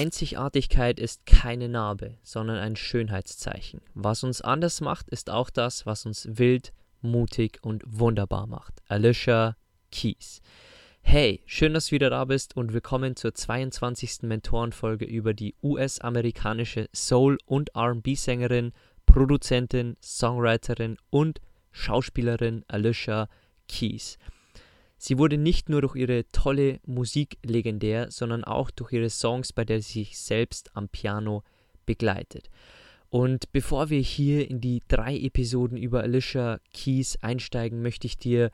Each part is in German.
Einzigartigkeit ist keine Narbe, sondern ein Schönheitszeichen. Was uns anders macht, ist auch das, was uns wild, mutig und wunderbar macht. Alicia Keys. Hey, schön, dass du wieder da bist und willkommen zur 22. Mentorenfolge über die US-amerikanische Soul- und RB-Sängerin, Produzentin, Songwriterin und Schauspielerin Alicia Keys. Sie wurde nicht nur durch ihre tolle Musik legendär, sondern auch durch ihre Songs, bei der sie sich selbst am Piano begleitet. Und bevor wir hier in die drei Episoden über Alicia Keys einsteigen, möchte ich dir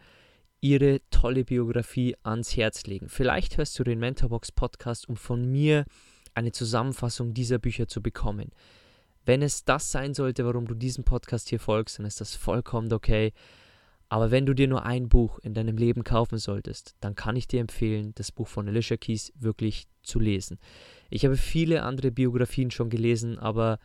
ihre tolle Biografie ans Herz legen. Vielleicht hörst du den Mentorbox Podcast, um von mir eine Zusammenfassung dieser Bücher zu bekommen. Wenn es das sein sollte, warum du diesem Podcast hier folgst, dann ist das vollkommen okay. Aber wenn du dir nur ein Buch in deinem Leben kaufen solltest, dann kann ich dir empfehlen, das Buch von Alicia Keys wirklich zu lesen. Ich habe viele andere Biografien schon gelesen, aber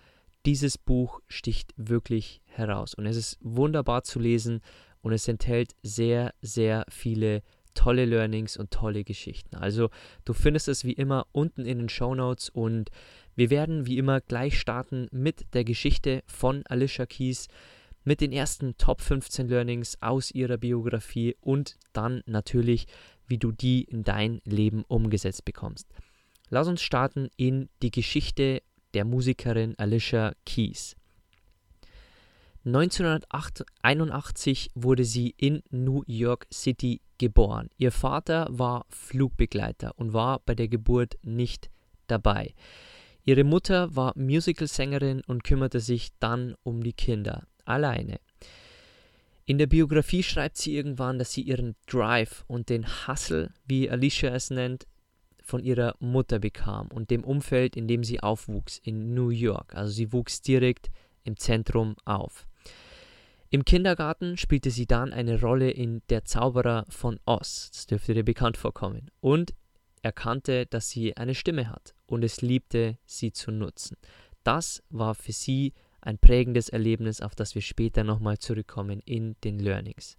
dieses Buch sticht wirklich heraus. Und es ist wunderbar zu lesen und es enthält sehr, sehr viele tolle Learnings und tolle Geschichten. Also du findest es wie immer unten in den Show Notes und wir werden wie immer gleich starten mit der Geschichte von Alicia Keys mit den ersten Top 15 Learnings aus ihrer Biografie und dann natürlich, wie du die in dein Leben umgesetzt bekommst. Lass uns starten in die Geschichte der Musikerin Alicia Keys. 1981 wurde sie in New York City geboren. Ihr Vater war Flugbegleiter und war bei der Geburt nicht dabei. Ihre Mutter war Musicalsängerin und kümmerte sich dann um die Kinder alleine. In der Biografie schreibt sie irgendwann, dass sie ihren Drive und den Hustle, wie Alicia es nennt, von ihrer Mutter bekam und dem Umfeld, in dem sie aufwuchs, in New York. Also sie wuchs direkt im Zentrum auf. Im Kindergarten spielte sie dann eine Rolle in Der Zauberer von Oz. Das dürfte dir bekannt vorkommen. Und erkannte, dass sie eine Stimme hat und es liebte, sie zu nutzen. Das war für sie ein prägendes Erlebnis, auf das wir später nochmal zurückkommen in den Learnings.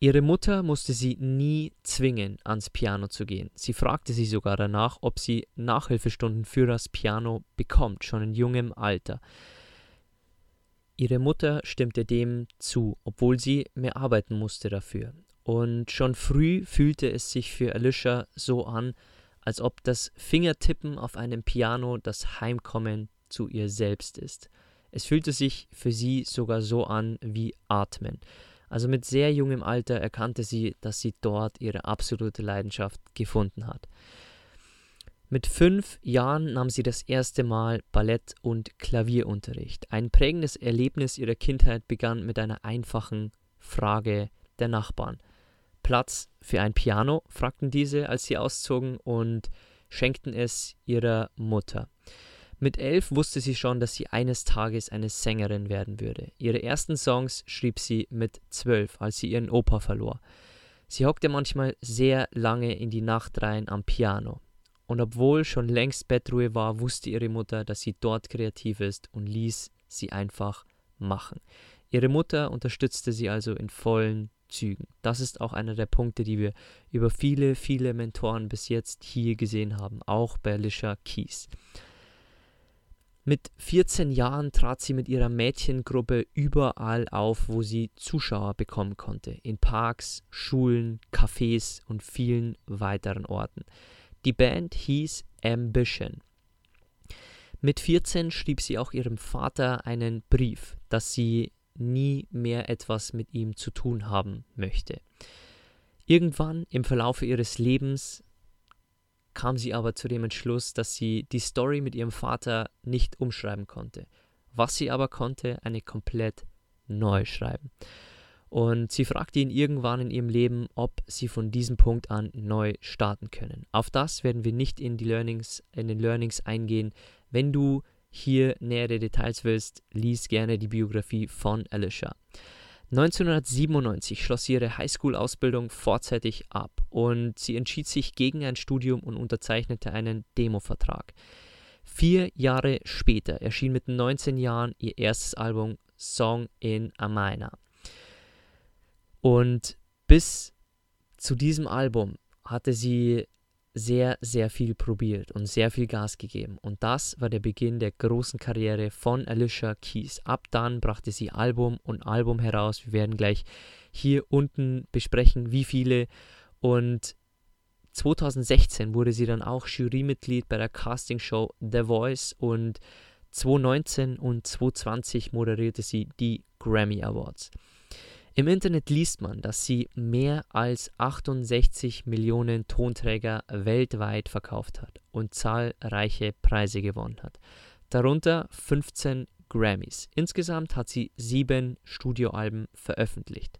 Ihre Mutter musste sie nie zwingen, ans Piano zu gehen. Sie fragte sie sogar danach, ob sie Nachhilfestunden für das Piano bekommt, schon in jungem Alter. Ihre Mutter stimmte dem zu, obwohl sie mehr arbeiten musste dafür. Und schon früh fühlte es sich für Alicia so an, als ob das Fingertippen auf einem Piano das Heimkommen zu ihr selbst ist. Es fühlte sich für sie sogar so an wie Atmen. Also mit sehr jungem Alter erkannte sie, dass sie dort ihre absolute Leidenschaft gefunden hat. Mit fünf Jahren nahm sie das erste Mal Ballett- und Klavierunterricht. Ein prägendes Erlebnis ihrer Kindheit begann mit einer einfachen Frage der Nachbarn. Platz für ein Piano? fragten diese, als sie auszogen und schenkten es ihrer Mutter. Mit elf wusste sie schon, dass sie eines Tages eine Sängerin werden würde. Ihre ersten Songs schrieb sie mit zwölf, als sie ihren Opa verlor. Sie hockte manchmal sehr lange in die Nacht rein am Piano. Und obwohl schon längst Bettruhe war, wusste ihre Mutter, dass sie dort kreativ ist und ließ sie einfach machen. Ihre Mutter unterstützte sie also in vollen Zügen. Das ist auch einer der Punkte, die wir über viele, viele Mentoren bis jetzt hier gesehen haben, auch bei Alicia Keys. Mit 14 Jahren trat sie mit ihrer Mädchengruppe überall auf, wo sie Zuschauer bekommen konnte. In Parks, Schulen, Cafés und vielen weiteren Orten. Die Band hieß Ambition. Mit 14 schrieb sie auch ihrem Vater einen Brief, dass sie nie mehr etwas mit ihm zu tun haben möchte. Irgendwann im Verlauf ihres Lebens kam sie aber zu dem Entschluss, dass sie die Story mit ihrem Vater nicht umschreiben konnte. Was sie aber konnte, eine komplett neu schreiben. Und sie fragte ihn irgendwann in ihrem Leben, ob sie von diesem Punkt an neu starten können. Auf das werden wir nicht in die Learnings, in den Learnings eingehen. Wenn du hier nähere Details willst, lies gerne die Biografie von Alicia. 1997 schloss sie ihre Highschool-Ausbildung vorzeitig ab und sie entschied sich gegen ein Studium und unterzeichnete einen Demo-Vertrag. Vier Jahre später erschien mit 19 Jahren ihr erstes Album Song in a Minor. Und bis zu diesem Album hatte sie sehr, sehr viel probiert und sehr viel Gas gegeben. Und das war der Beginn der großen Karriere von Alicia Keys. Ab dann brachte sie Album und Album heraus. Wir werden gleich hier unten besprechen, wie viele. Und 2016 wurde sie dann auch Jurymitglied bei der Castingshow The Voice und 2019 und 2020 moderierte sie die Grammy Awards. Im Internet liest man, dass sie mehr als 68 Millionen Tonträger weltweit verkauft hat und zahlreiche Preise gewonnen hat, darunter 15 Grammys. Insgesamt hat sie sieben Studioalben veröffentlicht.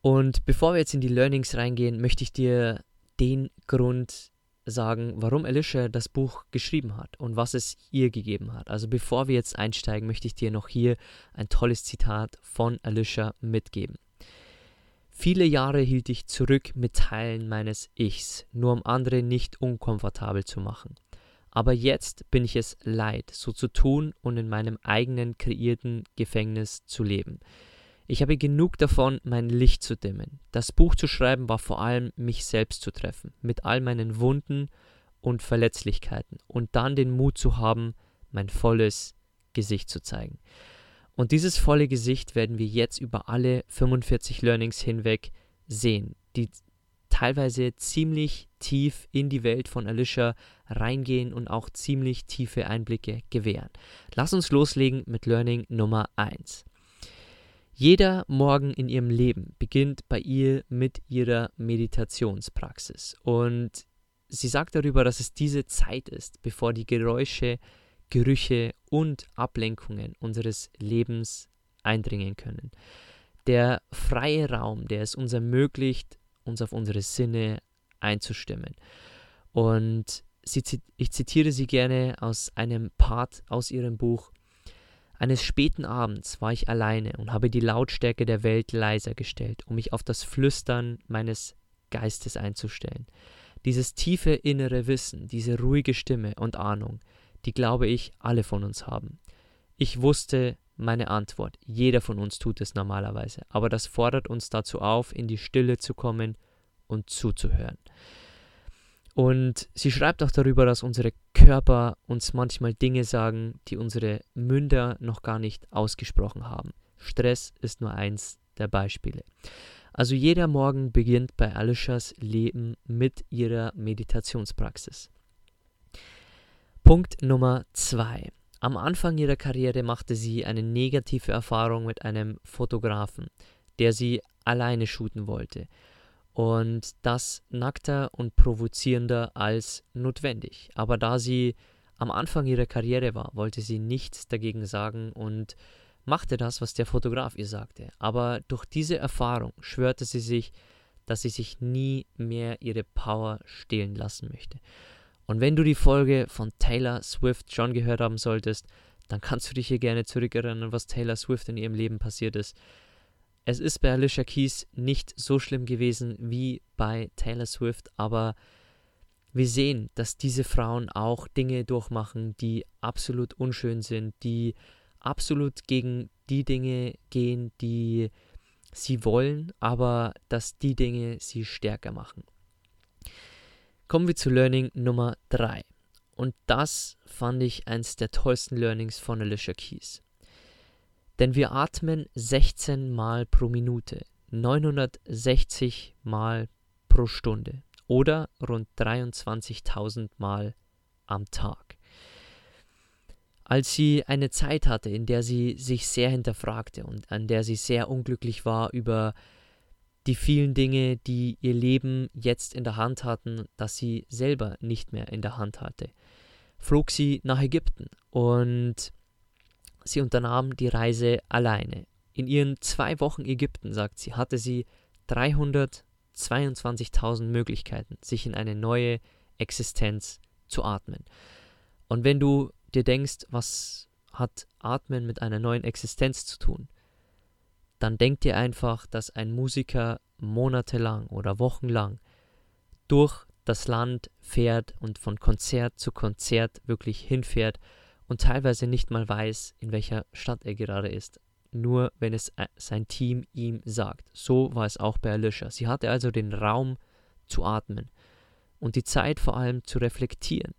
Und bevor wir jetzt in die Learnings reingehen, möchte ich dir den Grund sagen, warum Alicia das Buch geschrieben hat und was es ihr gegeben hat. Also bevor wir jetzt einsteigen, möchte ich dir noch hier ein tolles Zitat von Alicia mitgeben. Viele Jahre hielt ich zurück mit Teilen meines Ichs, nur um andere nicht unkomfortabel zu machen. Aber jetzt bin ich es leid, so zu tun und in meinem eigenen kreierten Gefängnis zu leben. Ich habe genug davon, mein Licht zu dimmen. Das Buch zu schreiben war vor allem, mich selbst zu treffen, mit all meinen Wunden und Verletzlichkeiten und dann den Mut zu haben, mein volles Gesicht zu zeigen. Und dieses volle Gesicht werden wir jetzt über alle 45 Learnings hinweg sehen, die teilweise ziemlich tief in die Welt von Alicia reingehen und auch ziemlich tiefe Einblicke gewähren. Lass uns loslegen mit Learning Nummer 1. Jeder Morgen in ihrem Leben beginnt bei ihr mit ihrer Meditationspraxis. Und sie sagt darüber, dass es diese Zeit ist, bevor die Geräusche, Gerüche und Ablenkungen unseres Lebens eindringen können. Der freie Raum, der es uns ermöglicht, uns auf unsere Sinne einzustimmen. Und sie, ich zitiere sie gerne aus einem Part aus ihrem Buch. Eines späten Abends war ich alleine und habe die Lautstärke der Welt leiser gestellt, um mich auf das Flüstern meines Geistes einzustellen. Dieses tiefe innere Wissen, diese ruhige Stimme und Ahnung, die glaube ich alle von uns haben. Ich wusste meine Antwort, jeder von uns tut es normalerweise, aber das fordert uns dazu auf, in die Stille zu kommen und zuzuhören. Und sie schreibt auch darüber, dass unsere Körper uns manchmal Dinge sagen, die unsere Münder noch gar nicht ausgesprochen haben. Stress ist nur eins der Beispiele. Also jeder Morgen beginnt bei Alishas Leben mit ihrer Meditationspraxis. Punkt Nummer zwei. Am Anfang ihrer Karriere machte sie eine negative Erfahrung mit einem Fotografen, der sie alleine shooten wollte und das nackter und provozierender als notwendig. Aber da sie am Anfang ihrer Karriere war, wollte sie nichts dagegen sagen und machte das, was der Fotograf ihr sagte. Aber durch diese Erfahrung schwörte sie sich, dass sie sich nie mehr ihre Power stehlen lassen möchte. Und wenn du die Folge von Taylor Swift schon gehört haben solltest, dann kannst du dich hier gerne zurückerinnern, was Taylor Swift in ihrem Leben passiert ist. Es ist bei Alicia Keys nicht so schlimm gewesen wie bei Taylor Swift, aber wir sehen, dass diese Frauen auch Dinge durchmachen, die absolut unschön sind, die absolut gegen die Dinge gehen, die sie wollen, aber dass die Dinge sie stärker machen. Kommen wir zu Learning Nummer 3. Und das fand ich eins der tollsten Learnings von Alicia Keys. Denn wir atmen 16 Mal pro Minute, 960 Mal pro Stunde oder rund 23.000 Mal am Tag. Als sie eine Zeit hatte, in der sie sich sehr hinterfragte und an der sie sehr unglücklich war über die vielen Dinge, die ihr Leben jetzt in der Hand hatten, dass sie selber nicht mehr in der Hand hatte, flog sie nach Ägypten und sie unternahm die Reise alleine. In ihren zwei Wochen Ägypten, sagt sie, hatte sie 322.000 Möglichkeiten, sich in eine neue Existenz zu atmen. Und wenn du dir denkst, was hat Atmen mit einer neuen Existenz zu tun, dann denk dir einfach, dass ein Musiker monatelang oder wochenlang durch das Land fährt und von Konzert zu Konzert wirklich hinfährt und teilweise nicht mal weiß, in welcher Stadt er gerade ist, nur wenn es äh, sein Team ihm sagt. So war es auch bei Alicia. Sie hatte also den Raum zu atmen und die Zeit vor allem zu reflektieren,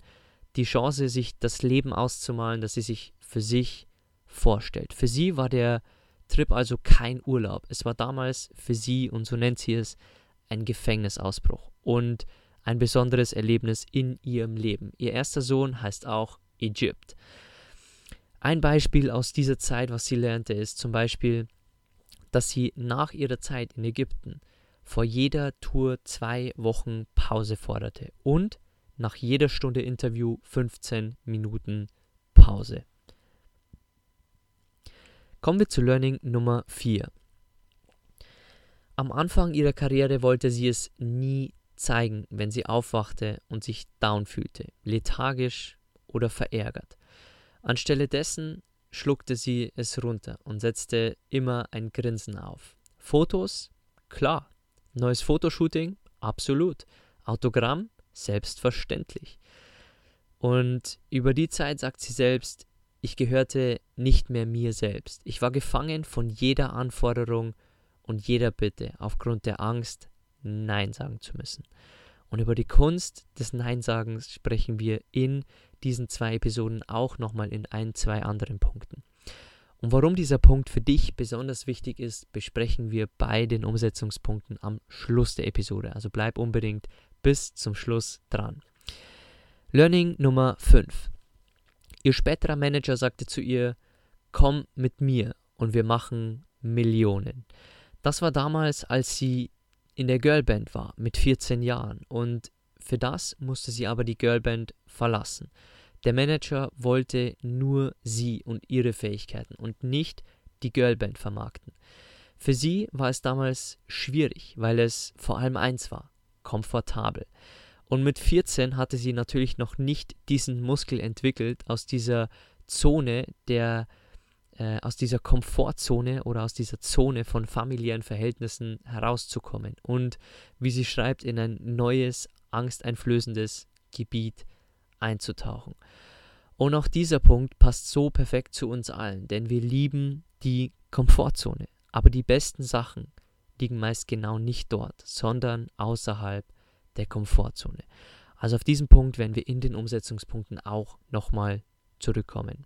die Chance, sich das Leben auszumalen, das sie sich für sich vorstellt. Für sie war der Trip also kein Urlaub. Es war damals für sie, und so nennt sie es, ein Gefängnisausbruch und ein besonderes Erlebnis in ihrem Leben. Ihr erster Sohn heißt auch Ägypt. Ein Beispiel aus dieser Zeit, was sie lernte, ist zum Beispiel, dass sie nach ihrer Zeit in Ägypten vor jeder Tour zwei Wochen Pause forderte und nach jeder Stunde Interview 15 Minuten Pause. Kommen wir zu Learning Nummer 4. Am Anfang ihrer Karriere wollte sie es nie zeigen, wenn sie aufwachte und sich down fühlte, lethargisch oder verärgert. Anstelle dessen schluckte sie es runter und setzte immer ein Grinsen auf. Fotos? Klar. Neues Fotoshooting? Absolut. Autogramm? Selbstverständlich. Und über die Zeit sagt sie selbst, ich gehörte nicht mehr mir selbst. Ich war gefangen von jeder Anforderung und jeder Bitte aufgrund der Angst, Nein sagen zu müssen. Und über die Kunst des Neinsagens sprechen wir in diesen zwei Episoden auch nochmal in ein, zwei anderen Punkten. Und warum dieser Punkt für dich besonders wichtig ist, besprechen wir bei den Umsetzungspunkten am Schluss der Episode. Also bleib unbedingt bis zum Schluss dran. Learning Nummer 5. Ihr späterer Manager sagte zu ihr, komm mit mir und wir machen Millionen. Das war damals, als sie in der Girlband war, mit 14 Jahren. Und für das musste sie aber die Girlband verlassen. Der Manager wollte nur sie und ihre Fähigkeiten und nicht die Girlband vermarkten. Für sie war es damals schwierig, weil es vor allem eins war, komfortabel. Und mit 14 hatte sie natürlich noch nicht diesen Muskel entwickelt, aus dieser Zone der, äh, aus dieser Komfortzone oder aus dieser Zone von familiären Verhältnissen herauszukommen und, wie sie schreibt, in ein neues, angsteinflößendes Gebiet einzutauchen. Und auch dieser Punkt passt so perfekt zu uns allen, denn wir lieben die Komfortzone. Aber die besten Sachen liegen meist genau nicht dort, sondern außerhalb der Komfortzone. Also auf diesen Punkt werden wir in den Umsetzungspunkten auch nochmal zurückkommen.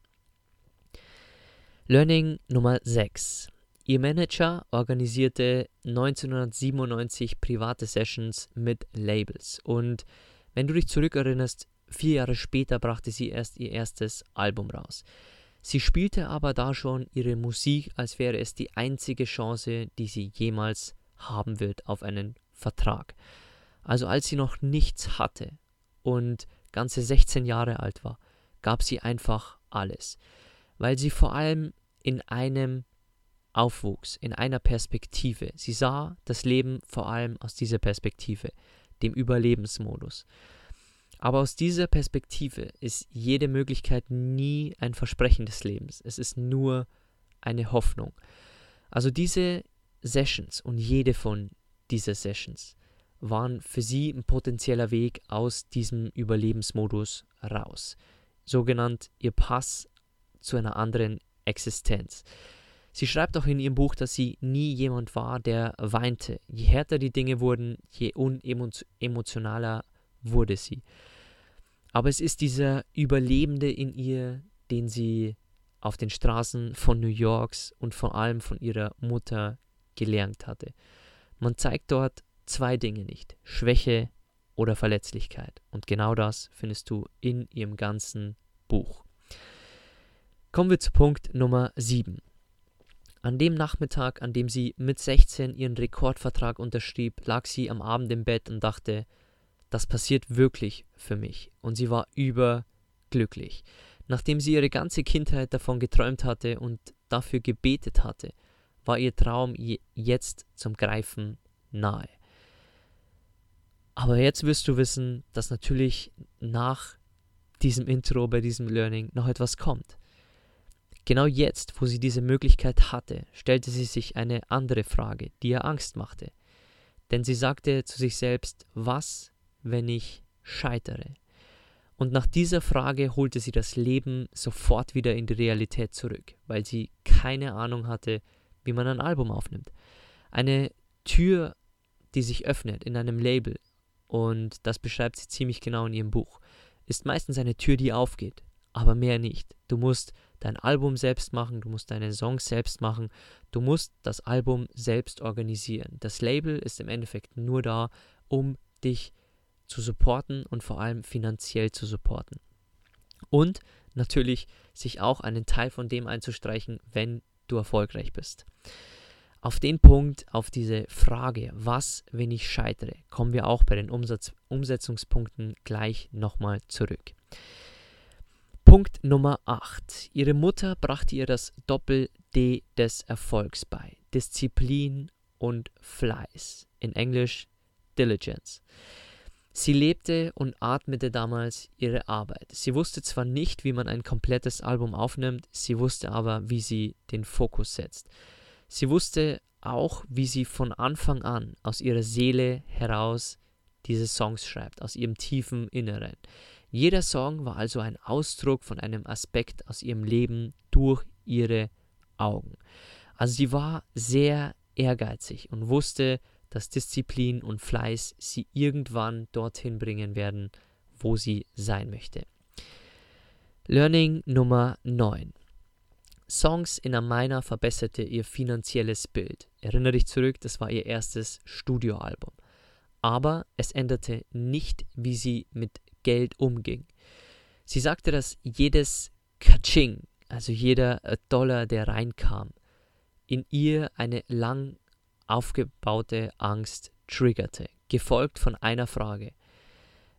Learning Nummer 6. Ihr Manager organisierte 1997 private Sessions mit Labels. Und wenn du dich zurückerinnerst, vier Jahre später brachte sie erst ihr erstes Album raus. Sie spielte aber da schon ihre Musik, als wäre es die einzige Chance, die sie jemals haben wird auf einen Vertrag. Also als sie noch nichts hatte und ganze 16 Jahre alt war, gab sie einfach alles, weil sie vor allem in einem aufwuchs, in einer Perspektive. Sie sah das Leben vor allem aus dieser Perspektive, dem Überlebensmodus. Aber aus dieser Perspektive ist jede Möglichkeit nie ein Versprechen des Lebens. Es ist nur eine Hoffnung. Also diese Sessions und jede von dieser Sessions waren für sie ein potenzieller Weg aus diesem Überlebensmodus raus. Sogenannt ihr Pass zu einer anderen Existenz. Sie schreibt auch in ihrem Buch, dass sie nie jemand war, der weinte. Je härter die Dinge wurden, je unemotionaler wurde sie. Aber es ist dieser Überlebende in ihr, den sie auf den Straßen von New Yorks und vor allem von ihrer Mutter gelernt hatte. Man zeigt dort zwei Dinge nicht, Schwäche oder Verletzlichkeit. Und genau das findest du in ihrem ganzen Buch. Kommen wir zu Punkt Nummer 7. An dem Nachmittag, an dem sie mit 16 ihren Rekordvertrag unterschrieb, lag sie am Abend im Bett und dachte, das passiert wirklich für mich. Und sie war überglücklich. Nachdem sie ihre ganze Kindheit davon geträumt hatte und dafür gebetet hatte, war ihr Traum jetzt zum Greifen nahe. Aber jetzt wirst du wissen, dass natürlich nach diesem Intro, bei diesem Learning noch etwas kommt. Genau jetzt, wo sie diese Möglichkeit hatte, stellte sie sich eine andere Frage, die ihr Angst machte. Denn sie sagte zu sich selbst, was, wenn ich scheitere? Und nach dieser Frage holte sie das Leben sofort wieder in die Realität zurück, weil sie keine Ahnung hatte, wie man ein Album aufnimmt. Eine Tür, die sich öffnet in einem Label, und das beschreibt sie ziemlich genau in ihrem Buch, ist meistens eine Tür, die aufgeht, aber mehr nicht. Du musst dein Album selbst machen, du musst deine Songs selbst machen, du musst das Album selbst organisieren. Das Label ist im Endeffekt nur da, um dich zu supporten und vor allem finanziell zu supporten. Und natürlich sich auch einen Teil von dem einzustreichen, wenn du erfolgreich bist. Auf den Punkt, auf diese Frage, was, wenn ich scheitere, kommen wir auch bei den Umsatz Umsetzungspunkten gleich nochmal zurück. Punkt Nummer 8. Ihre Mutter brachte ihr das Doppel-D des Erfolgs bei. Disziplin und Fleiß. In Englisch Diligence. Sie lebte und atmete damals ihre Arbeit. Sie wusste zwar nicht, wie man ein komplettes Album aufnimmt, sie wusste aber, wie sie den Fokus setzt. Sie wusste auch, wie sie von Anfang an aus ihrer Seele heraus diese Songs schreibt, aus ihrem tiefen Inneren. Jeder Song war also ein Ausdruck von einem Aspekt aus ihrem Leben durch ihre Augen. Also sie war sehr ehrgeizig und wusste, dass Disziplin und Fleiß sie irgendwann dorthin bringen werden, wo sie sein möchte. Learning Nummer 9. Songs in Amina verbesserte ihr finanzielles Bild. Erinnere dich zurück, das war ihr erstes Studioalbum. Aber es änderte nicht, wie sie mit Geld umging. Sie sagte, dass jedes Kaching, also jeder Dollar, der reinkam, in ihr eine lang aufgebaute Angst triggerte, gefolgt von einer Frage.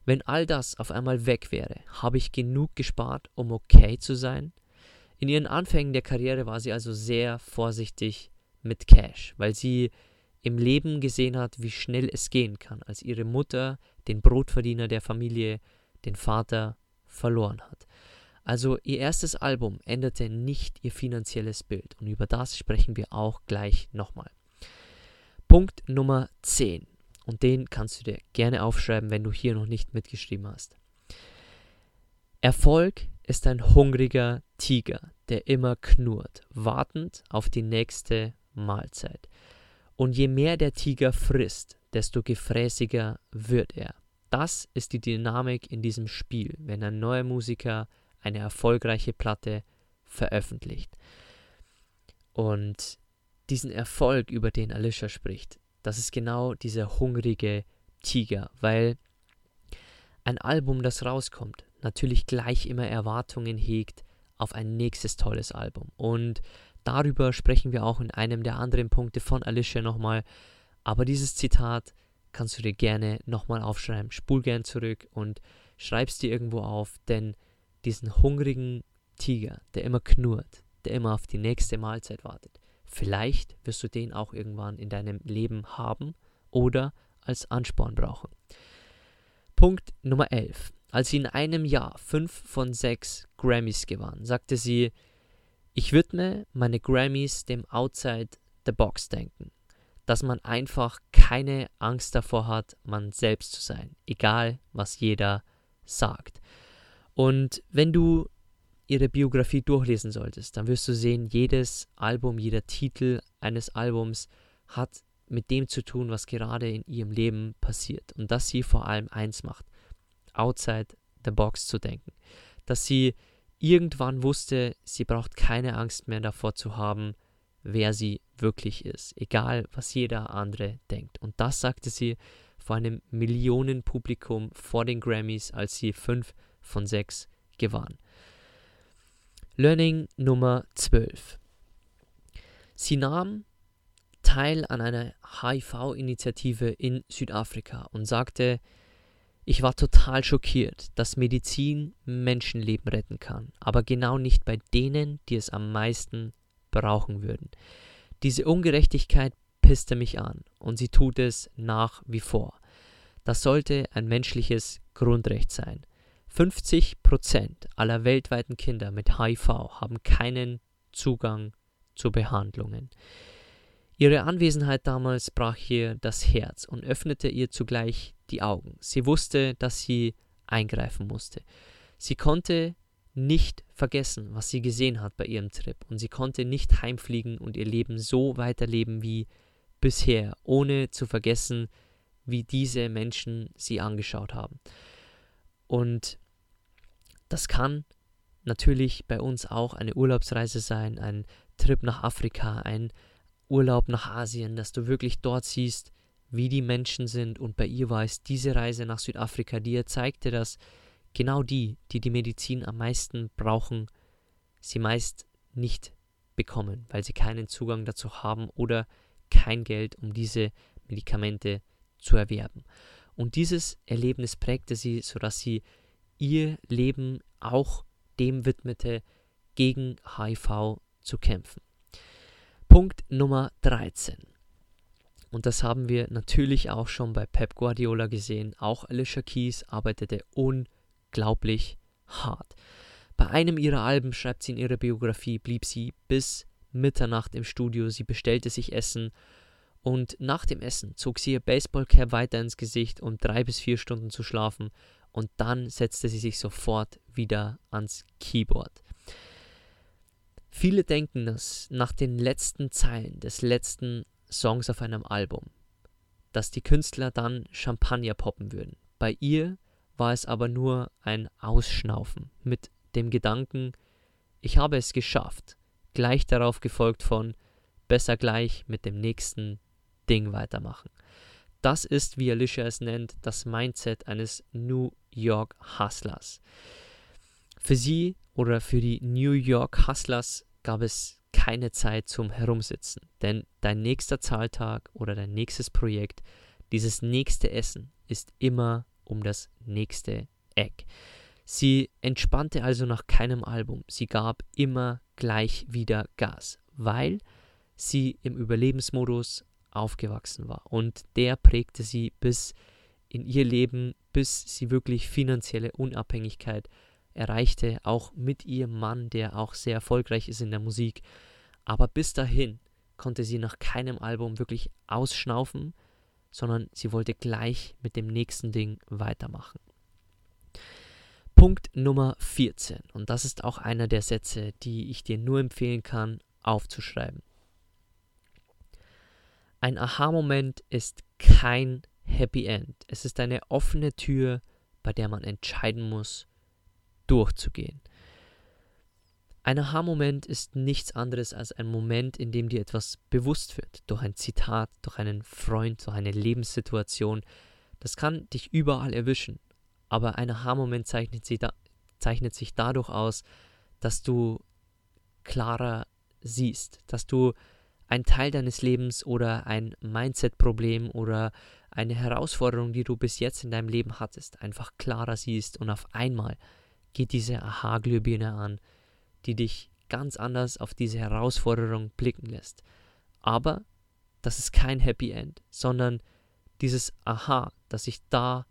Wenn all das auf einmal weg wäre, habe ich genug gespart, um okay zu sein? In ihren Anfängen der Karriere war sie also sehr vorsichtig mit Cash, weil sie im Leben gesehen hat, wie schnell es gehen kann, als ihre Mutter den Brotverdiener der Familie, den Vater, verloren hat. Also ihr erstes Album änderte nicht ihr finanzielles Bild und über das sprechen wir auch gleich nochmal. Punkt Nummer 10 und den kannst du dir gerne aufschreiben, wenn du hier noch nicht mitgeschrieben hast. Erfolg ist ein hungriger Tiger, der immer knurrt, wartend auf die nächste Mahlzeit. Und je mehr der Tiger frisst, desto gefräßiger wird er. Das ist die Dynamik in diesem Spiel, wenn ein neuer Musiker eine erfolgreiche Platte veröffentlicht. Und diesen Erfolg, über den Alicia spricht, das ist genau dieser hungrige Tiger, weil ein Album, das rauskommt, natürlich gleich immer Erwartungen hegt auf ein nächstes tolles Album. Und darüber sprechen wir auch in einem der anderen Punkte von Alicia nochmal. Aber dieses Zitat kannst du dir gerne nochmal aufschreiben. Spul gern zurück und schreib es dir irgendwo auf, denn diesen hungrigen Tiger, der immer knurrt, der immer auf die nächste Mahlzeit wartet, vielleicht wirst du den auch irgendwann in deinem Leben haben oder als Ansporn brauchen. Punkt Nummer 11. Als sie in einem Jahr fünf von sechs Grammys gewann, sagte sie, ich widme meine Grammys dem Outside the Box denken, dass man einfach keine Angst davor hat, man selbst zu sein, egal was jeder sagt. Und wenn du ihre Biografie durchlesen solltest, dann wirst du sehen, jedes Album, jeder Titel eines Albums hat mit dem zu tun, was gerade in ihrem Leben passiert. Und dass sie vor allem eins macht, outside the box zu denken. Dass sie irgendwann wusste, sie braucht keine Angst mehr davor zu haben, wer sie wirklich ist, egal was jeder andere denkt. Und das sagte sie vor einem Millionenpublikum vor den Grammys, als sie fünf von sechs gewann. Learning Nummer 12. Sie nahm teil an einer HIV-Initiative in Südafrika und sagte, ich war total schockiert, dass Medizin Menschenleben retten kann, aber genau nicht bei denen, die es am meisten brauchen würden. Diese Ungerechtigkeit pisste mich an und sie tut es nach wie vor. Das sollte ein menschliches Grundrecht sein. 50 Prozent aller weltweiten Kinder mit HIV haben keinen Zugang zu Behandlungen. Ihre Anwesenheit damals brach ihr das Herz und öffnete ihr zugleich die Augen. Sie wusste, dass sie eingreifen musste. Sie konnte nicht vergessen, was sie gesehen hat bei ihrem Trip, und sie konnte nicht heimfliegen und ihr Leben so weiterleben wie bisher, ohne zu vergessen, wie diese Menschen sie angeschaut haben. Und das kann natürlich bei uns auch eine Urlaubsreise sein, ein Trip nach Afrika, ein Urlaub nach Asien, dass du wirklich dort siehst, wie die Menschen sind. Und bei ihr war es diese Reise nach Südafrika, die ihr zeigte, dass genau die, die die Medizin am meisten brauchen, sie meist nicht bekommen, weil sie keinen Zugang dazu haben oder kein Geld, um diese Medikamente zu erwerben. Und dieses Erlebnis prägte sie, sodass sie ihr Leben auch dem widmete, gegen HIV zu kämpfen. Punkt Nummer 13. Und das haben wir natürlich auch schon bei Pep Guardiola gesehen. Auch Alicia Keys arbeitete unglaublich hart. Bei einem ihrer Alben, schreibt sie in ihrer Biografie, blieb sie bis Mitternacht im Studio. Sie bestellte sich Essen und nach dem Essen zog sie ihr Baseballcap weiter ins Gesicht, um drei bis vier Stunden zu schlafen. Und dann setzte sie sich sofort wieder ans Keyboard. Viele denken, dass nach den letzten Zeilen des letzten Songs auf einem Album, dass die Künstler dann Champagner poppen würden. Bei ihr war es aber nur ein Ausschnaufen mit dem Gedanken, ich habe es geschafft, gleich darauf gefolgt von besser gleich mit dem nächsten Ding weitermachen. Das ist, wie Alicia es nennt, das Mindset eines New York Hustlers. Für sie oder für die New York Hustlers gab es keine Zeit zum Herumsitzen, denn dein nächster Zahltag oder dein nächstes Projekt, dieses nächste Essen ist immer um das nächste Eck. Sie entspannte also nach keinem Album, sie gab immer gleich wieder Gas, weil sie im Überlebensmodus aufgewachsen war und der prägte sie bis in ihr Leben, bis sie wirklich finanzielle Unabhängigkeit erreichte, auch mit ihrem Mann, der auch sehr erfolgreich ist in der Musik. Aber bis dahin konnte sie nach keinem Album wirklich ausschnaufen, sondern sie wollte gleich mit dem nächsten Ding weitermachen. Punkt Nummer 14, und das ist auch einer der Sätze, die ich dir nur empfehlen kann, aufzuschreiben. Ein Aha-Moment ist kein Happy End. Es ist eine offene Tür, bei der man entscheiden muss, durchzugehen. Ein Aha-Moment ist nichts anderes als ein Moment, in dem dir etwas bewusst wird, durch ein Zitat, durch einen Freund, durch eine Lebenssituation. Das kann dich überall erwischen, aber ein Aha-Moment zeichnet, zeichnet sich dadurch aus, dass du klarer siehst, dass du ein Teil deines Lebens oder ein Mindset-Problem oder eine Herausforderung, die du bis jetzt in deinem Leben hattest, einfach klarer siehst und auf einmal geht diese Aha-Glühbirne an, die dich ganz anders auf diese Herausforderung blicken lässt. Aber das ist kein Happy End, sondern dieses Aha, das sich da,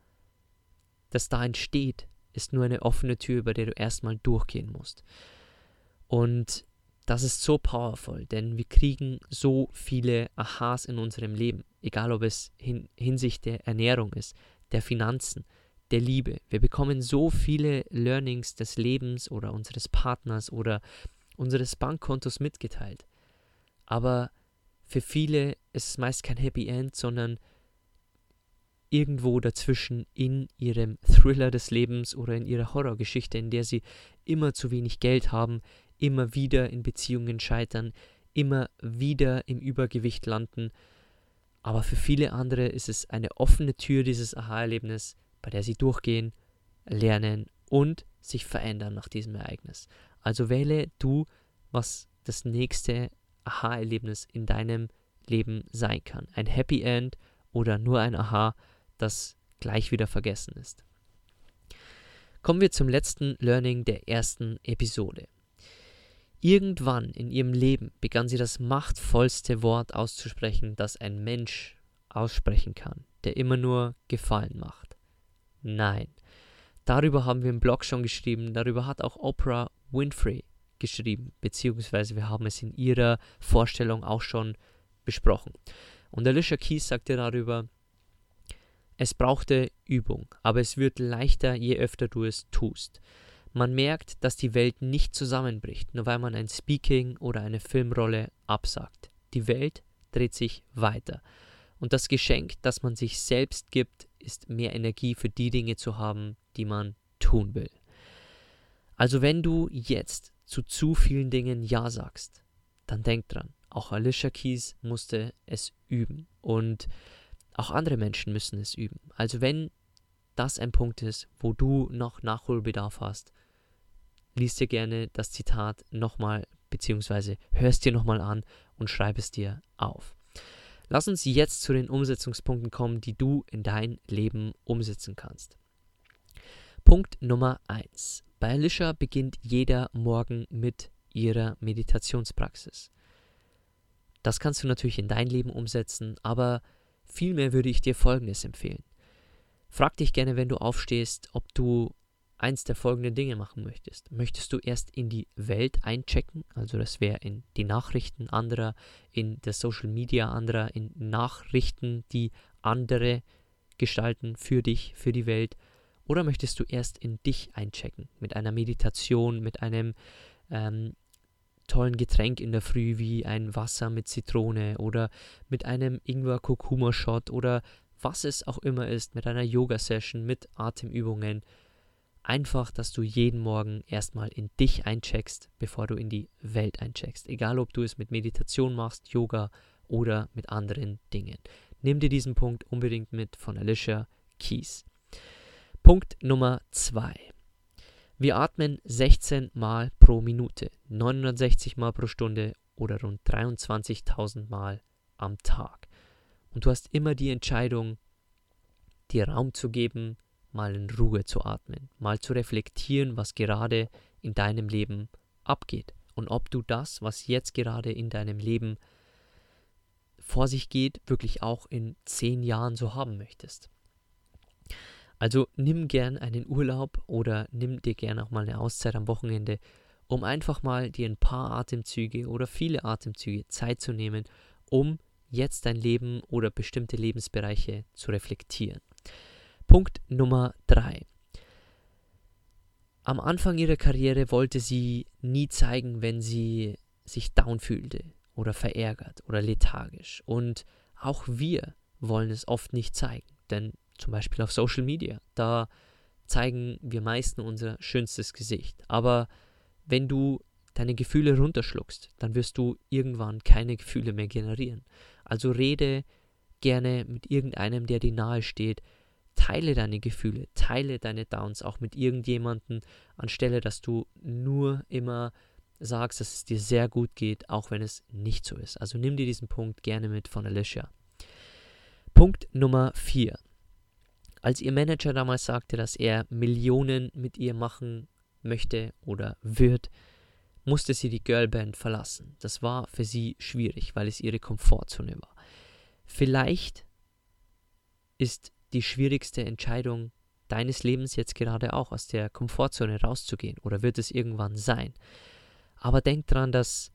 das da entsteht, ist nur eine offene Tür, über der du erstmal durchgehen musst. Und das ist so powerful, denn wir kriegen so viele Ahas in unserem Leben, egal ob es hin, hinsicht der Ernährung ist, der Finanzen, der Liebe. Wir bekommen so viele Learnings des Lebens oder unseres Partners oder unseres Bankkontos mitgeteilt. Aber für viele ist es meist kein Happy End, sondern irgendwo dazwischen in ihrem Thriller des Lebens oder in ihrer Horrorgeschichte, in der sie immer zu wenig Geld haben, immer wieder in Beziehungen scheitern, immer wieder im Übergewicht landen. Aber für viele andere ist es eine offene Tür, dieses Aha-Erlebnis, bei der sie durchgehen, lernen und sich verändern nach diesem Ereignis. Also wähle du, was das nächste Aha-Erlebnis in deinem Leben sein kann. Ein Happy End oder nur ein Aha, das gleich wieder vergessen ist. Kommen wir zum letzten Learning der ersten Episode. Irgendwann in ihrem Leben begann sie das machtvollste Wort auszusprechen, das ein Mensch aussprechen kann, der immer nur Gefallen macht. Nein. Darüber haben wir im Blog schon geschrieben, darüber hat auch Oprah Winfrey geschrieben, beziehungsweise wir haben es in ihrer Vorstellung auch schon besprochen. Und Alicia Keys sagte darüber, es brauchte Übung, aber es wird leichter, je öfter du es tust. Man merkt, dass die Welt nicht zusammenbricht, nur weil man ein Speaking oder eine Filmrolle absagt. Die Welt dreht sich weiter. Und das Geschenk, das man sich selbst gibt, ist mehr Energie für die Dinge zu haben, die man tun will. Also wenn du jetzt zu zu vielen Dingen Ja sagst, dann denk dran, auch Alicia Keys musste es üben und auch andere Menschen müssen es üben. Also wenn das ein Punkt ist, wo du noch Nachholbedarf hast, liest dir gerne das Zitat nochmal, beziehungsweise hörst dir nochmal an und schreib es dir auf. Lass uns jetzt zu den Umsetzungspunkten kommen, die du in dein Leben umsetzen kannst. Punkt Nummer 1. Bei Alicia beginnt jeder Morgen mit ihrer Meditationspraxis. Das kannst du natürlich in dein Leben umsetzen, aber vielmehr würde ich dir Folgendes empfehlen. Frag dich gerne, wenn du aufstehst, ob du eins der folgenden Dinge machen möchtest. Möchtest du erst in die Welt einchecken, also das wäre in die Nachrichten anderer, in der Social Media anderer, in Nachrichten, die andere gestalten für dich, für die Welt, oder möchtest du erst in dich einchecken? Mit einer Meditation, mit einem ähm, tollen Getränk in der Früh wie ein Wasser mit Zitrone oder mit einem Ingwer-Kurkuma-Shot oder was es auch immer ist, mit einer Yoga-Session, mit Atemübungen, einfach, dass du jeden Morgen erstmal in dich eincheckst, bevor du in die Welt eincheckst. Egal, ob du es mit Meditation machst, Yoga oder mit anderen Dingen. Nimm dir diesen Punkt unbedingt mit von Alicia Keys. Punkt Nummer 2. Wir atmen 16 Mal pro Minute, 960 Mal pro Stunde oder rund 23.000 Mal am Tag. Und du hast immer die Entscheidung, dir Raum zu geben, mal in Ruhe zu atmen, mal zu reflektieren, was gerade in deinem Leben abgeht und ob du das, was jetzt gerade in deinem Leben vor sich geht, wirklich auch in zehn Jahren so haben möchtest. Also nimm gern einen Urlaub oder nimm dir gern auch mal eine Auszeit am Wochenende, um einfach mal dir ein paar Atemzüge oder viele Atemzüge Zeit zu nehmen, um jetzt dein Leben oder bestimmte Lebensbereiche zu reflektieren. Punkt Nummer 3. Am Anfang ihrer Karriere wollte sie nie zeigen, wenn sie sich down fühlte oder verärgert oder lethargisch. Und auch wir wollen es oft nicht zeigen, denn zum Beispiel auf Social Media, da zeigen wir meisten unser schönstes Gesicht. Aber wenn du deine Gefühle runterschluckst, dann wirst du irgendwann keine Gefühle mehr generieren. Also rede gerne mit irgendeinem, der dir nahe steht, Teile deine Gefühle, teile deine Downs auch mit irgendjemandem, anstelle dass du nur immer sagst, dass es dir sehr gut geht, auch wenn es nicht so ist. Also nimm dir diesen Punkt gerne mit von Alicia. Punkt Nummer 4. Als ihr Manager damals sagte, dass er Millionen mit ihr machen möchte oder wird, musste sie die Girlband verlassen. Das war für sie schwierig, weil es ihre Komfortzone war. Vielleicht ist die schwierigste Entscheidung deines Lebens jetzt gerade auch aus der Komfortzone rauszugehen oder wird es irgendwann sein. Aber denk dran, dass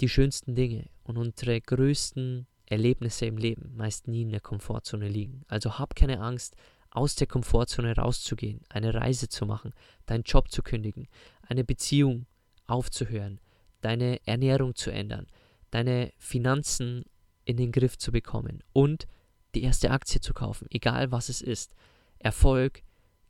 die schönsten Dinge und unsere größten Erlebnisse im Leben meist nie in der Komfortzone liegen. Also hab keine Angst, aus der Komfortzone rauszugehen, eine Reise zu machen, deinen Job zu kündigen, eine Beziehung aufzuhören, deine Ernährung zu ändern, deine Finanzen in den Griff zu bekommen und die erste Aktie zu kaufen, egal was es ist. Erfolg,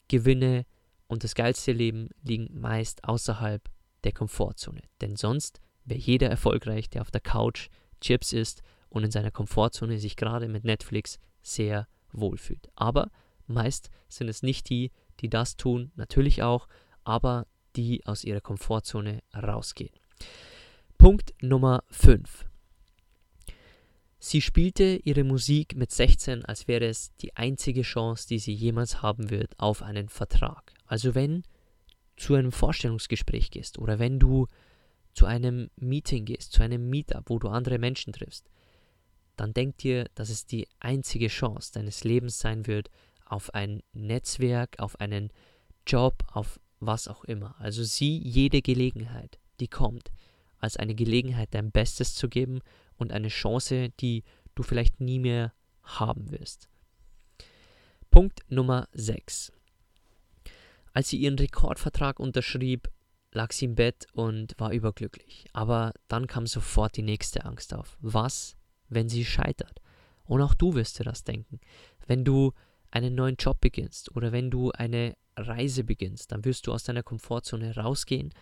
Gewinne und das geilste Leben liegen meist außerhalb der Komfortzone. Denn sonst wäre jeder erfolgreich, der auf der Couch Chips isst und in seiner Komfortzone sich gerade mit Netflix sehr wohlfühlt. Aber meist sind es nicht die, die das tun, natürlich auch, aber die aus ihrer Komfortzone rausgehen. Punkt Nummer 5. Sie spielte ihre Musik mit 16, als wäre es die einzige Chance, die sie jemals haben wird auf einen Vertrag. Also wenn zu einem Vorstellungsgespräch gehst oder wenn du zu einem Meeting gehst, zu einem Meetup, wo du andere Menschen triffst, dann denk dir, dass es die einzige Chance deines Lebens sein wird auf ein Netzwerk, auf einen Job, auf was auch immer. Also sieh jede Gelegenheit, die kommt, als eine Gelegenheit, dein Bestes zu geben und eine Chance, die du vielleicht nie mehr haben wirst. Punkt Nummer 6. Als sie ihren Rekordvertrag unterschrieb, lag sie im Bett und war überglücklich. Aber dann kam sofort die nächste Angst auf. Was, wenn sie scheitert? Und auch du wirst dir das denken. Wenn du einen neuen Job beginnst oder wenn du eine Reise beginnst, dann wirst du aus deiner Komfortzone rausgehen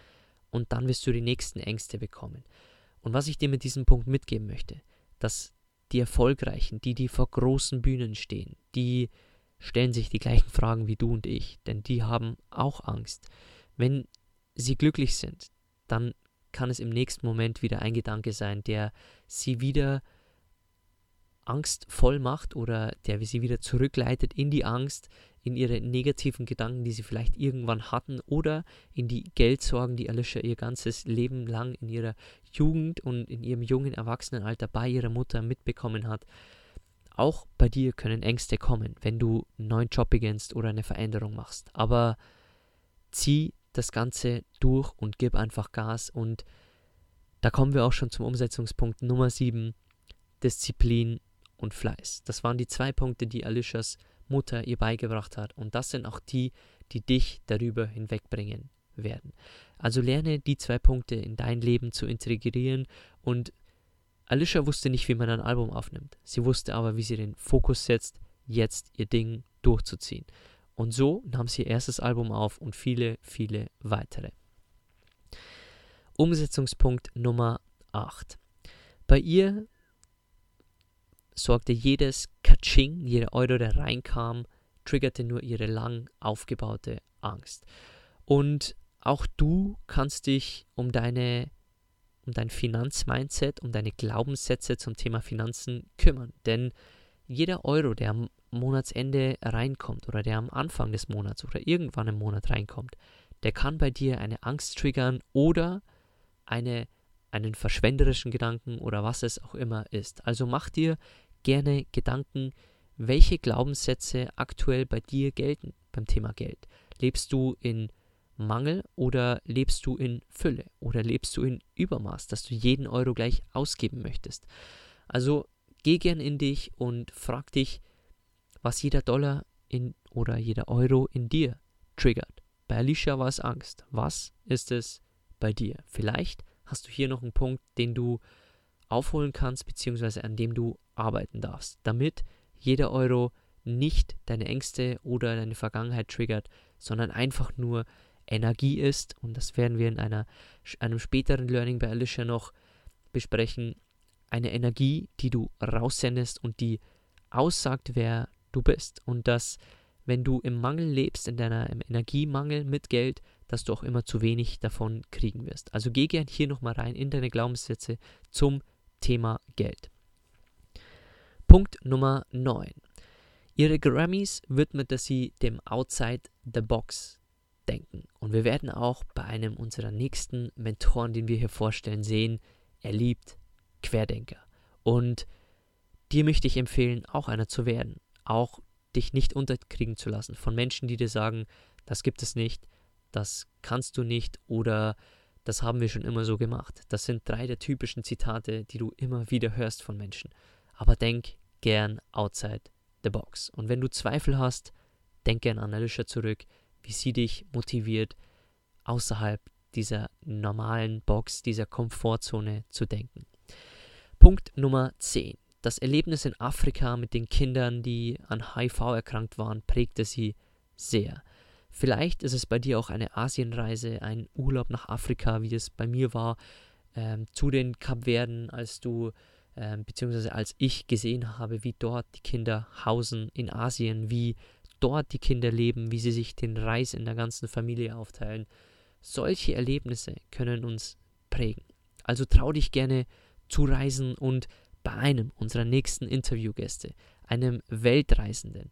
und dann wirst du die nächsten Ängste bekommen. Und was ich dir mit diesem Punkt mitgeben möchte, dass die Erfolgreichen, die, die vor großen Bühnen stehen, die stellen sich die gleichen Fragen wie du und ich, denn die haben auch Angst. Wenn sie glücklich sind, dann kann es im nächsten Moment wieder ein Gedanke sein, der sie wieder angstvoll macht oder der sie wieder zurückleitet in die Angst, in ihre negativen Gedanken, die sie vielleicht irgendwann hatten oder in die Geldsorgen, die Alicia ihr ganzes Leben lang in ihrer Jugend und in ihrem jungen Erwachsenenalter bei ihrer Mutter mitbekommen hat. Auch bei dir können Ängste kommen, wenn du einen neuen Job beginnst oder eine Veränderung machst. Aber zieh das Ganze durch und gib einfach Gas. Und da kommen wir auch schon zum Umsetzungspunkt Nummer 7, Disziplin und Fleiß. Das waren die zwei Punkte, die Alishas Mutter ihr beigebracht hat. Und das sind auch die, die dich darüber hinwegbringen werden. Also lerne die zwei Punkte in dein Leben zu integrieren und Alicia wusste nicht, wie man ein Album aufnimmt. Sie wusste aber, wie sie den Fokus setzt, jetzt ihr Ding durchzuziehen. Und so nahm sie ihr erstes Album auf und viele, viele weitere. Umsetzungspunkt Nummer 8. Bei ihr sorgte jedes Katsching, jeder Euro, der reinkam, triggerte nur ihre lang aufgebaute Angst. Und auch du kannst dich um deine um dein Finanzmindset, um deine Glaubenssätze zum Thema Finanzen kümmern. Denn jeder Euro, der am Monatsende reinkommt oder der am Anfang des Monats oder irgendwann im Monat reinkommt, der kann bei dir eine Angst triggern oder eine, einen verschwenderischen Gedanken oder was es auch immer ist. Also mach dir gerne Gedanken, welche Glaubenssätze aktuell bei dir gelten beim Thema Geld. Lebst du in Mangel oder lebst du in Fülle oder lebst du in Übermaß, dass du jeden Euro gleich ausgeben möchtest? Also geh gern in dich und frag dich, was jeder Dollar in oder jeder Euro in dir triggert. Bei Alicia war es Angst. Was ist es bei dir? Vielleicht hast du hier noch einen Punkt, den du aufholen kannst, beziehungsweise an dem du arbeiten darfst, damit jeder Euro nicht deine Ängste oder deine Vergangenheit triggert, sondern einfach nur Energie ist. Und das werden wir in einer, einem späteren Learning bei Alicia noch besprechen. Eine Energie, die du raussendest und die aussagt, wer du bist. Und dass, wenn du im Mangel lebst, in deiner im Energiemangel mit Geld, dass du auch immer zu wenig davon kriegen wirst. Also geh gern hier nochmal rein in deine Glaubenssätze zum Thema Geld. Punkt Nummer 9. Ihre Grammys widmete sie dem Outside the Box denken. Und wir werden auch bei einem unserer nächsten Mentoren, den wir hier vorstellen, sehen, er liebt Querdenker. Und dir möchte ich empfehlen, auch einer zu werden. Auch dich nicht unterkriegen zu lassen von Menschen, die dir sagen, das gibt es nicht, das kannst du nicht oder das haben wir schon immer so gemacht. Das sind drei der typischen Zitate, die du immer wieder hörst von Menschen. Aber denk gern outside the box. Und wenn du Zweifel hast, denk gern an Alicia zurück, wie sie dich motiviert, außerhalb dieser normalen Box, dieser Komfortzone zu denken. Punkt Nummer 10. Das Erlebnis in Afrika mit den Kindern, die an HIV erkrankt waren, prägte sie sehr. Vielleicht ist es bei dir auch eine Asienreise, ein Urlaub nach Afrika, wie es bei mir war, ähm, zu den Kapverden, als du, ähm, beziehungsweise als ich gesehen habe, wie dort die Kinder hausen in Asien, wie dort die Kinder leben, wie sie sich den Reis in der ganzen Familie aufteilen. Solche Erlebnisse können uns prägen. Also trau dich gerne zu reisen und bei einem unserer nächsten Interviewgäste, einem Weltreisenden,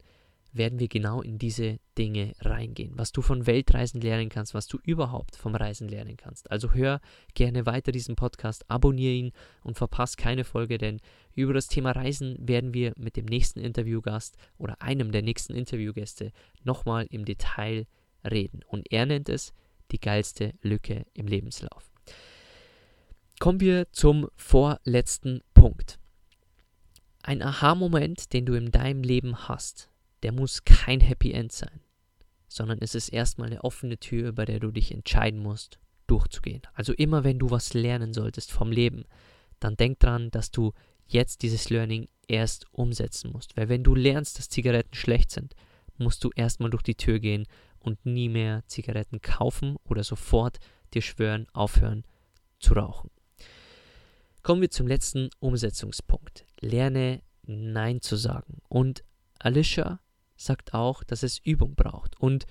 werden wir genau in diese Dinge reingehen, was du von Weltreisen lernen kannst, was du überhaupt vom Reisen lernen kannst. Also hör gerne weiter diesen Podcast, abonniere ihn und verpasse keine Folge, denn über das Thema Reisen werden wir mit dem nächsten Interviewgast oder einem der nächsten Interviewgäste nochmal im Detail reden. Und er nennt es die geilste Lücke im Lebenslauf. Kommen wir zum vorletzten Punkt. Ein Aha-Moment, den du in deinem Leben hast, der muss kein Happy End sein, sondern es ist erstmal eine offene Tür, bei der du dich entscheiden musst, durchzugehen. Also immer wenn du was lernen solltest vom Leben, dann denk dran, dass du jetzt dieses Learning erst umsetzen musst. Weil wenn du lernst, dass Zigaretten schlecht sind, musst du erstmal durch die Tür gehen und nie mehr Zigaretten kaufen oder sofort dir schwören, aufhören zu rauchen. Kommen wir zum letzten Umsetzungspunkt. Lerne Nein zu sagen. Und Alicia sagt auch, dass es Übung braucht und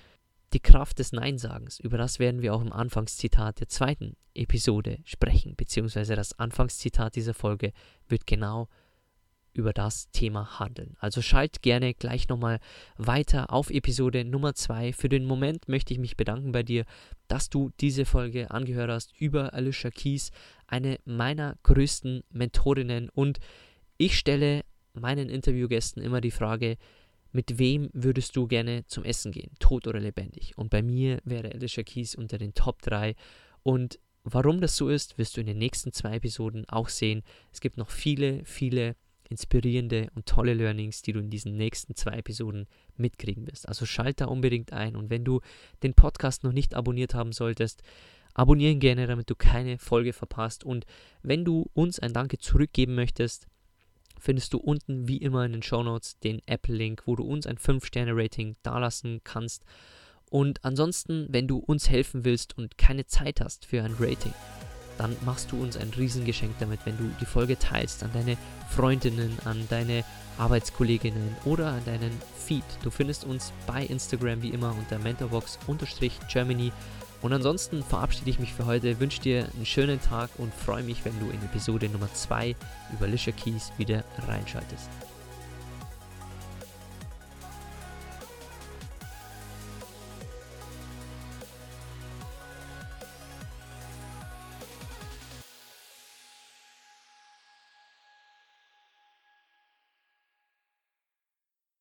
die Kraft des Neinsagens. Über das werden wir auch im Anfangszitat der zweiten Episode sprechen, beziehungsweise das Anfangszitat dieser Folge wird genau über das Thema handeln. Also schalt gerne gleich nochmal weiter auf Episode Nummer 2. Für den Moment möchte ich mich bedanken bei dir, dass du diese Folge angehört hast über Alicia Keys, eine meiner größten Mentorinnen. Und ich stelle meinen Interviewgästen immer die Frage, mit wem würdest du gerne zum Essen gehen, tot oder lebendig? Und bei mir wäre Alicia Keys unter den Top 3. Und warum das so ist, wirst du in den nächsten zwei Episoden auch sehen. Es gibt noch viele, viele inspirierende und tolle Learnings, die du in diesen nächsten zwei Episoden mitkriegen wirst. Also schalt da unbedingt ein. Und wenn du den Podcast noch nicht abonniert haben solltest, abonnieren gerne, damit du keine Folge verpasst. Und wenn du uns ein Danke zurückgeben möchtest, findest du unten wie immer in den Show Notes den Apple-Link, wo du uns ein 5-Sterne-Rating dalassen kannst. Und ansonsten, wenn du uns helfen willst und keine Zeit hast für ein Rating, dann machst du uns ein Riesengeschenk damit, wenn du die Folge teilst an deine Freundinnen, an deine Arbeitskolleginnen oder an deinen Feed. Du findest uns bei Instagram wie immer unter mentorbox-germany und ansonsten verabschiede ich mich für heute, wünsche dir einen schönen Tag und freue mich, wenn du in Episode Nummer 2 über Lisha Keys wieder reinschaltest.